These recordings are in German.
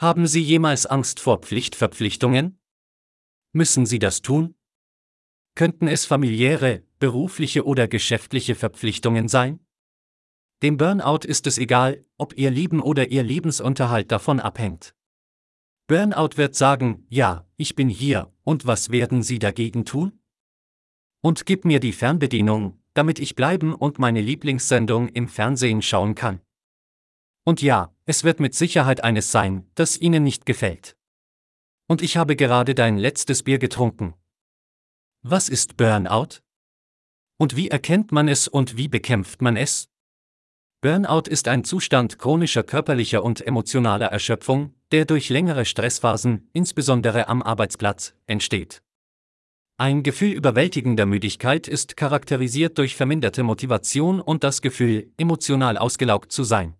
Haben Sie jemals Angst vor Pflichtverpflichtungen? Müssen Sie das tun? Könnten es familiäre, berufliche oder geschäftliche Verpflichtungen sein? Dem Burnout ist es egal, ob Ihr Leben oder Ihr Lebensunterhalt davon abhängt. Burnout wird sagen, ja, ich bin hier, und was werden Sie dagegen tun? Und gib mir die Fernbedienung, damit ich bleiben und meine Lieblingssendung im Fernsehen schauen kann. Und ja, es wird mit Sicherheit eines sein, das Ihnen nicht gefällt. Und ich habe gerade dein letztes Bier getrunken. Was ist Burnout? Und wie erkennt man es und wie bekämpft man es? Burnout ist ein Zustand chronischer körperlicher und emotionaler Erschöpfung, der durch längere Stressphasen, insbesondere am Arbeitsplatz, entsteht. Ein Gefühl überwältigender Müdigkeit ist charakterisiert durch verminderte Motivation und das Gefühl, emotional ausgelaugt zu sein.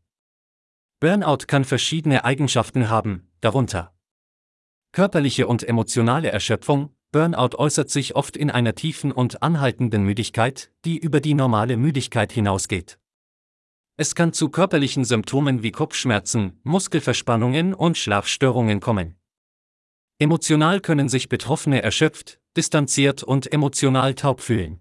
Burnout kann verschiedene Eigenschaften haben, darunter körperliche und emotionale Erschöpfung. Burnout äußert sich oft in einer tiefen und anhaltenden Müdigkeit, die über die normale Müdigkeit hinausgeht. Es kann zu körperlichen Symptomen wie Kopfschmerzen, Muskelverspannungen und Schlafstörungen kommen. Emotional können sich Betroffene erschöpft, distanziert und emotional taub fühlen.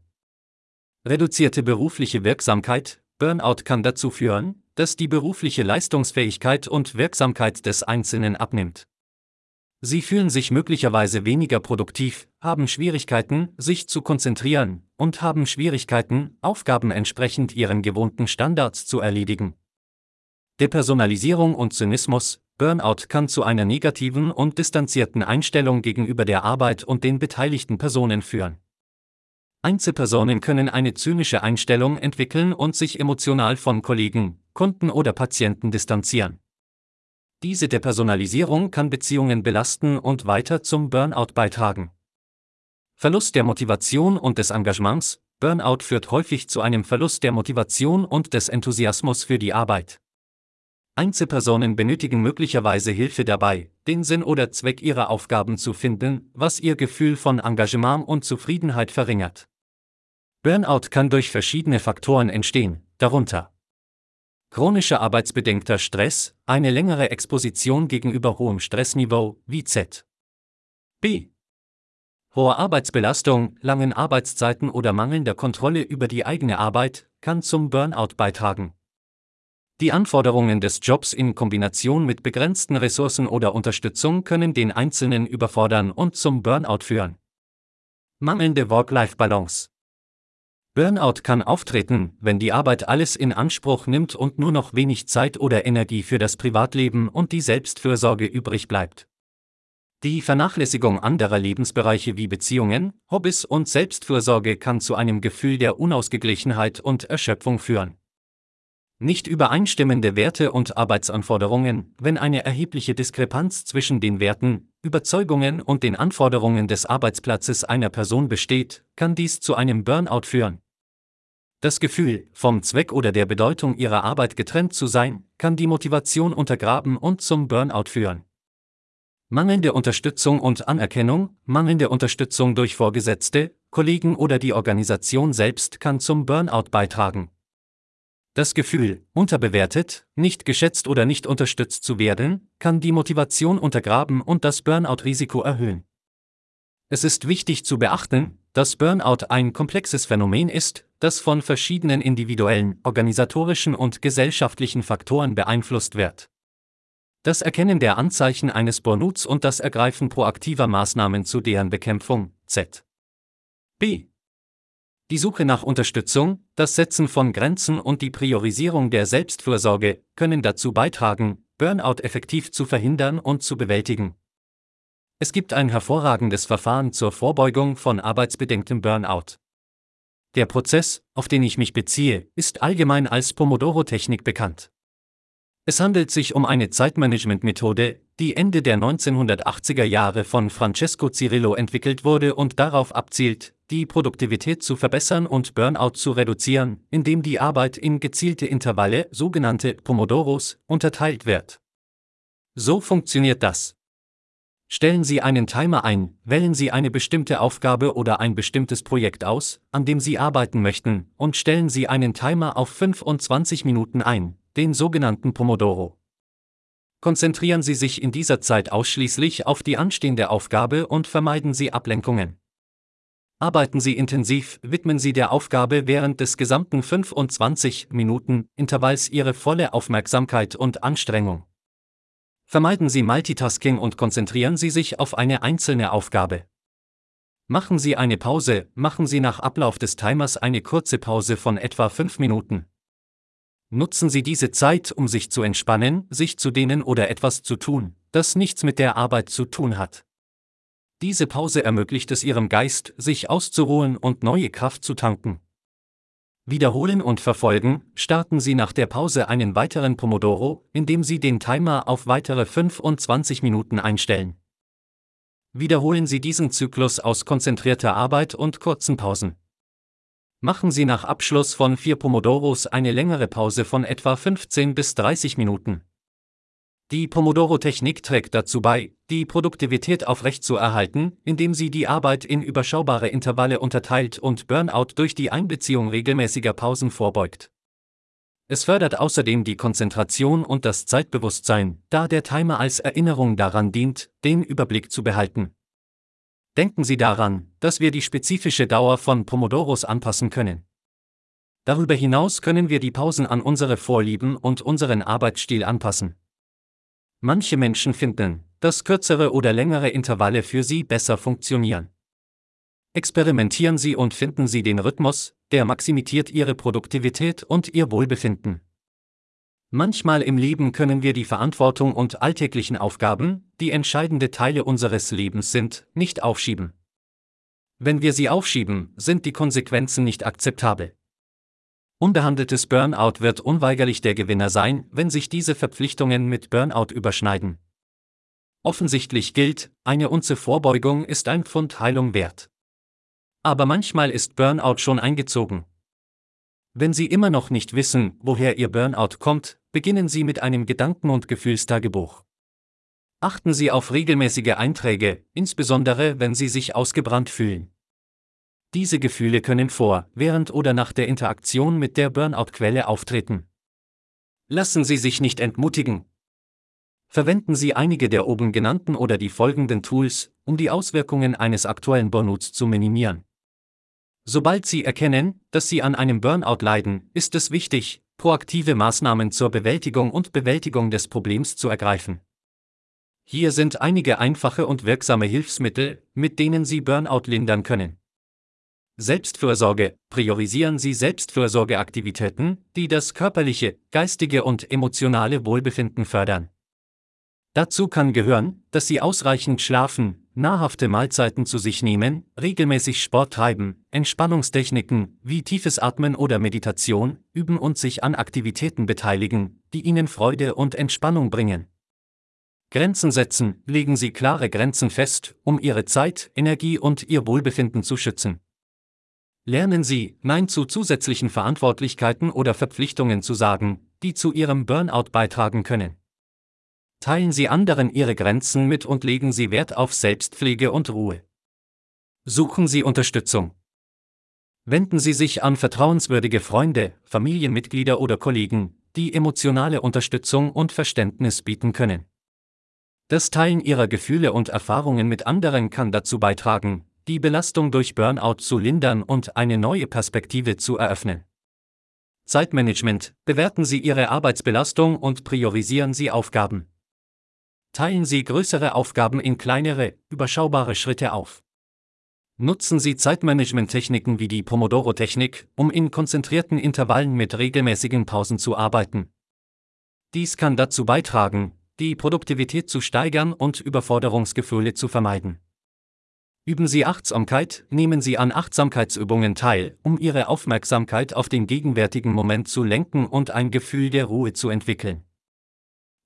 Reduzierte berufliche Wirksamkeit, Burnout kann dazu führen, dass die berufliche Leistungsfähigkeit und Wirksamkeit des Einzelnen abnimmt. Sie fühlen sich möglicherweise weniger produktiv, haben Schwierigkeiten, sich zu konzentrieren und haben Schwierigkeiten, Aufgaben entsprechend ihren gewohnten Standards zu erledigen. Depersonalisierung und Zynismus, Burnout kann zu einer negativen und distanzierten Einstellung gegenüber der Arbeit und den beteiligten Personen führen. Einzelpersonen können eine zynische Einstellung entwickeln und sich emotional von Kollegen, Kunden oder Patienten distanzieren. Diese Depersonalisierung kann Beziehungen belasten und weiter zum Burnout beitragen. Verlust der Motivation und des Engagements, Burnout führt häufig zu einem Verlust der Motivation und des Enthusiasmus für die Arbeit. Einzelpersonen benötigen möglicherweise Hilfe dabei, den Sinn oder Zweck ihrer Aufgaben zu finden, was ihr Gefühl von Engagement und Zufriedenheit verringert. Burnout kann durch verschiedene Faktoren entstehen, darunter Chronischer arbeitsbedingter Stress, eine längere Exposition gegenüber hohem Stressniveau, wie Z. B. Hohe Arbeitsbelastung, langen Arbeitszeiten oder mangelnder Kontrolle über die eigene Arbeit kann zum Burnout beitragen. Die Anforderungen des Jobs in Kombination mit begrenzten Ressourcen oder Unterstützung können den Einzelnen überfordern und zum Burnout führen. Mangelnde Work-Life-Balance. Burnout kann auftreten, wenn die Arbeit alles in Anspruch nimmt und nur noch wenig Zeit oder Energie für das Privatleben und die Selbstfürsorge übrig bleibt. Die Vernachlässigung anderer Lebensbereiche wie Beziehungen, Hobbys und Selbstfürsorge kann zu einem Gefühl der Unausgeglichenheit und Erschöpfung führen. Nicht übereinstimmende Werte und Arbeitsanforderungen, wenn eine erhebliche Diskrepanz zwischen den Werten, Überzeugungen und den Anforderungen des Arbeitsplatzes einer Person besteht, kann dies zu einem Burnout führen. Das Gefühl, vom Zweck oder der Bedeutung ihrer Arbeit getrennt zu sein, kann die Motivation untergraben und zum Burnout führen. Mangelnde Unterstützung und Anerkennung, mangelnde Unterstützung durch Vorgesetzte, Kollegen oder die Organisation selbst kann zum Burnout beitragen. Das Gefühl, unterbewertet, nicht geschätzt oder nicht unterstützt zu werden, kann die Motivation untergraben und das Burnout-Risiko erhöhen. Es ist wichtig zu beachten, dass Burnout ein komplexes Phänomen ist, das von verschiedenen individuellen, organisatorischen und gesellschaftlichen Faktoren beeinflusst wird. Das Erkennen der Anzeichen eines Burnouts und das Ergreifen proaktiver Maßnahmen zu deren Bekämpfung, Z. B. Die Suche nach Unterstützung, das Setzen von Grenzen und die Priorisierung der Selbstfürsorge können dazu beitragen, Burnout effektiv zu verhindern und zu bewältigen. Es gibt ein hervorragendes Verfahren zur Vorbeugung von arbeitsbedingtem Burnout. Der Prozess, auf den ich mich beziehe, ist allgemein als Pomodoro-Technik bekannt. Es handelt sich um eine Zeitmanagement-Methode, die Ende der 1980er Jahre von Francesco Cirillo entwickelt wurde und darauf abzielt, die Produktivität zu verbessern und Burnout zu reduzieren, indem die Arbeit in gezielte Intervalle, sogenannte Pomodoros, unterteilt wird. So funktioniert das. Stellen Sie einen Timer ein, wählen Sie eine bestimmte Aufgabe oder ein bestimmtes Projekt aus, an dem Sie arbeiten möchten, und stellen Sie einen Timer auf 25 Minuten ein, den sogenannten Pomodoro. Konzentrieren Sie sich in dieser Zeit ausschließlich auf die anstehende Aufgabe und vermeiden Sie Ablenkungen. Arbeiten Sie intensiv, widmen Sie der Aufgabe während des gesamten 25 Minuten Intervalls Ihre volle Aufmerksamkeit und Anstrengung. Vermeiden Sie Multitasking und konzentrieren Sie sich auf eine einzelne Aufgabe. Machen Sie eine Pause, machen Sie nach Ablauf des Timers eine kurze Pause von etwa 5 Minuten. Nutzen Sie diese Zeit, um sich zu entspannen, sich zu dehnen oder etwas zu tun, das nichts mit der Arbeit zu tun hat. Diese Pause ermöglicht es Ihrem Geist, sich auszuruhen und neue Kraft zu tanken. Wiederholen und verfolgen, starten Sie nach der Pause einen weiteren Pomodoro, indem Sie den Timer auf weitere 25 Minuten einstellen. Wiederholen Sie diesen Zyklus aus konzentrierter Arbeit und kurzen Pausen. Machen Sie nach Abschluss von vier Pomodoros eine längere Pause von etwa 15 bis 30 Minuten. Die Pomodoro-Technik trägt dazu bei, die Produktivität aufrechtzuerhalten, indem sie die Arbeit in überschaubare Intervalle unterteilt und Burnout durch die Einbeziehung regelmäßiger Pausen vorbeugt. Es fördert außerdem die Konzentration und das Zeitbewusstsein, da der Timer als Erinnerung daran dient, den Überblick zu behalten. Denken Sie daran, dass wir die spezifische Dauer von Pomodoros anpassen können. Darüber hinaus können wir die Pausen an unsere Vorlieben und unseren Arbeitsstil anpassen. Manche Menschen finden, dass kürzere oder längere Intervalle für sie besser funktionieren. Experimentieren Sie und finden Sie den Rhythmus, der maximiert Ihre Produktivität und Ihr Wohlbefinden. Manchmal im Leben können wir die Verantwortung und alltäglichen Aufgaben, die entscheidende Teile unseres Lebens sind, nicht aufschieben. Wenn wir sie aufschieben, sind die Konsequenzen nicht akzeptabel. Unbehandeltes Burnout wird unweigerlich der Gewinner sein, wenn sich diese Verpflichtungen mit Burnout überschneiden. Offensichtlich gilt, eine Unze Vorbeugung ist ein Pfund Heilung wert. Aber manchmal ist Burnout schon eingezogen. Wenn Sie immer noch nicht wissen, woher Ihr Burnout kommt, beginnen Sie mit einem Gedanken- und Gefühlstagebuch. Achten Sie auf regelmäßige Einträge, insbesondere wenn Sie sich ausgebrannt fühlen. Diese Gefühle können vor, während oder nach der Interaktion mit der Burnout-Quelle auftreten. Lassen Sie sich nicht entmutigen. Verwenden Sie einige der oben genannten oder die folgenden Tools, um die Auswirkungen eines aktuellen Burnouts zu minimieren. Sobald Sie erkennen, dass Sie an einem Burnout leiden, ist es wichtig, proaktive Maßnahmen zur Bewältigung und Bewältigung des Problems zu ergreifen. Hier sind einige einfache und wirksame Hilfsmittel, mit denen Sie Burnout lindern können. Selbstfürsorge. Priorisieren Sie Selbstfürsorgeaktivitäten, die das körperliche, geistige und emotionale Wohlbefinden fördern. Dazu kann gehören, dass Sie ausreichend schlafen, nahrhafte Mahlzeiten zu sich nehmen, regelmäßig Sport treiben, Entspannungstechniken wie tiefes Atmen oder Meditation üben und sich an Aktivitäten beteiligen, die Ihnen Freude und Entspannung bringen. Grenzen setzen, legen Sie klare Grenzen fest, um Ihre Zeit, Energie und Ihr Wohlbefinden zu schützen. Lernen Sie, Nein zu zusätzlichen Verantwortlichkeiten oder Verpflichtungen zu sagen, die zu Ihrem Burnout beitragen können. Teilen Sie anderen Ihre Grenzen mit und legen Sie Wert auf Selbstpflege und Ruhe. Suchen Sie Unterstützung. Wenden Sie sich an vertrauenswürdige Freunde, Familienmitglieder oder Kollegen, die emotionale Unterstützung und Verständnis bieten können. Das Teilen Ihrer Gefühle und Erfahrungen mit anderen kann dazu beitragen, die Belastung durch Burnout zu lindern und eine neue Perspektive zu eröffnen. Zeitmanagement. Bewerten Sie Ihre Arbeitsbelastung und priorisieren Sie Aufgaben. Teilen Sie größere Aufgaben in kleinere, überschaubare Schritte auf. Nutzen Sie Zeitmanagement-Techniken wie die Pomodoro-Technik, um in konzentrierten Intervallen mit regelmäßigen Pausen zu arbeiten. Dies kann dazu beitragen, die Produktivität zu steigern und Überforderungsgefühle zu vermeiden. Üben Sie Achtsamkeit, nehmen Sie an Achtsamkeitsübungen teil, um Ihre Aufmerksamkeit auf den gegenwärtigen Moment zu lenken und ein Gefühl der Ruhe zu entwickeln.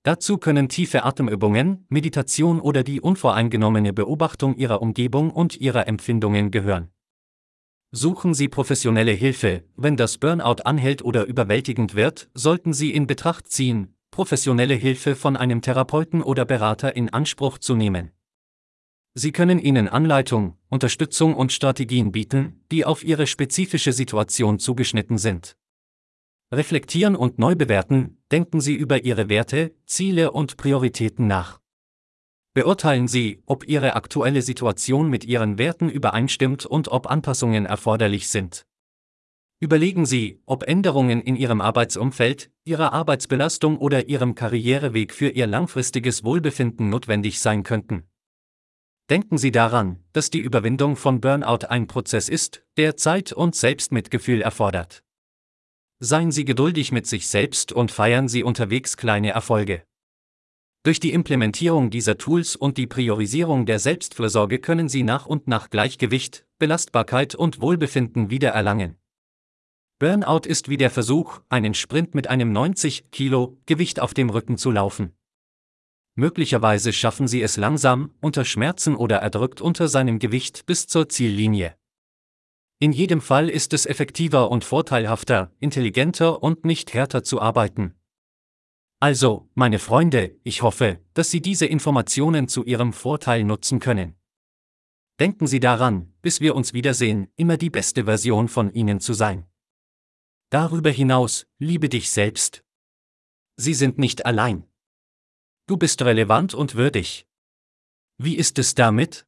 Dazu können tiefe Atemübungen, Meditation oder die unvoreingenommene Beobachtung Ihrer Umgebung und Ihrer Empfindungen gehören. Suchen Sie professionelle Hilfe, wenn das Burnout anhält oder überwältigend wird, sollten Sie in Betracht ziehen, professionelle Hilfe von einem Therapeuten oder Berater in Anspruch zu nehmen. Sie können Ihnen Anleitung, Unterstützung und Strategien bieten, die auf Ihre spezifische Situation zugeschnitten sind. reflektieren und neu bewerten, denken Sie über Ihre Werte, Ziele und Prioritäten nach. Beurteilen Sie, ob Ihre aktuelle Situation mit Ihren Werten übereinstimmt und ob Anpassungen erforderlich sind. Überlegen Sie, ob Änderungen in Ihrem Arbeitsumfeld, Ihrer Arbeitsbelastung oder Ihrem Karriereweg für Ihr langfristiges Wohlbefinden notwendig sein könnten. Denken Sie daran, dass die Überwindung von Burnout ein Prozess ist, der Zeit und Selbstmitgefühl erfordert. Seien Sie geduldig mit sich selbst und feiern Sie unterwegs kleine Erfolge. Durch die Implementierung dieser Tools und die Priorisierung der Selbstfürsorge können Sie nach und nach Gleichgewicht, Belastbarkeit und Wohlbefinden wiedererlangen. Burnout ist wie der Versuch, einen Sprint mit einem 90 Kilo Gewicht auf dem Rücken zu laufen. Möglicherweise schaffen Sie es langsam, unter Schmerzen oder erdrückt unter seinem Gewicht bis zur Ziellinie. In jedem Fall ist es effektiver und vorteilhafter, intelligenter und nicht härter zu arbeiten. Also, meine Freunde, ich hoffe, dass Sie diese Informationen zu Ihrem Vorteil nutzen können. Denken Sie daran, bis wir uns wiedersehen, immer die beste Version von Ihnen zu sein. Darüber hinaus, liebe dich selbst. Sie sind nicht allein. Du bist relevant und würdig. Wie ist es damit?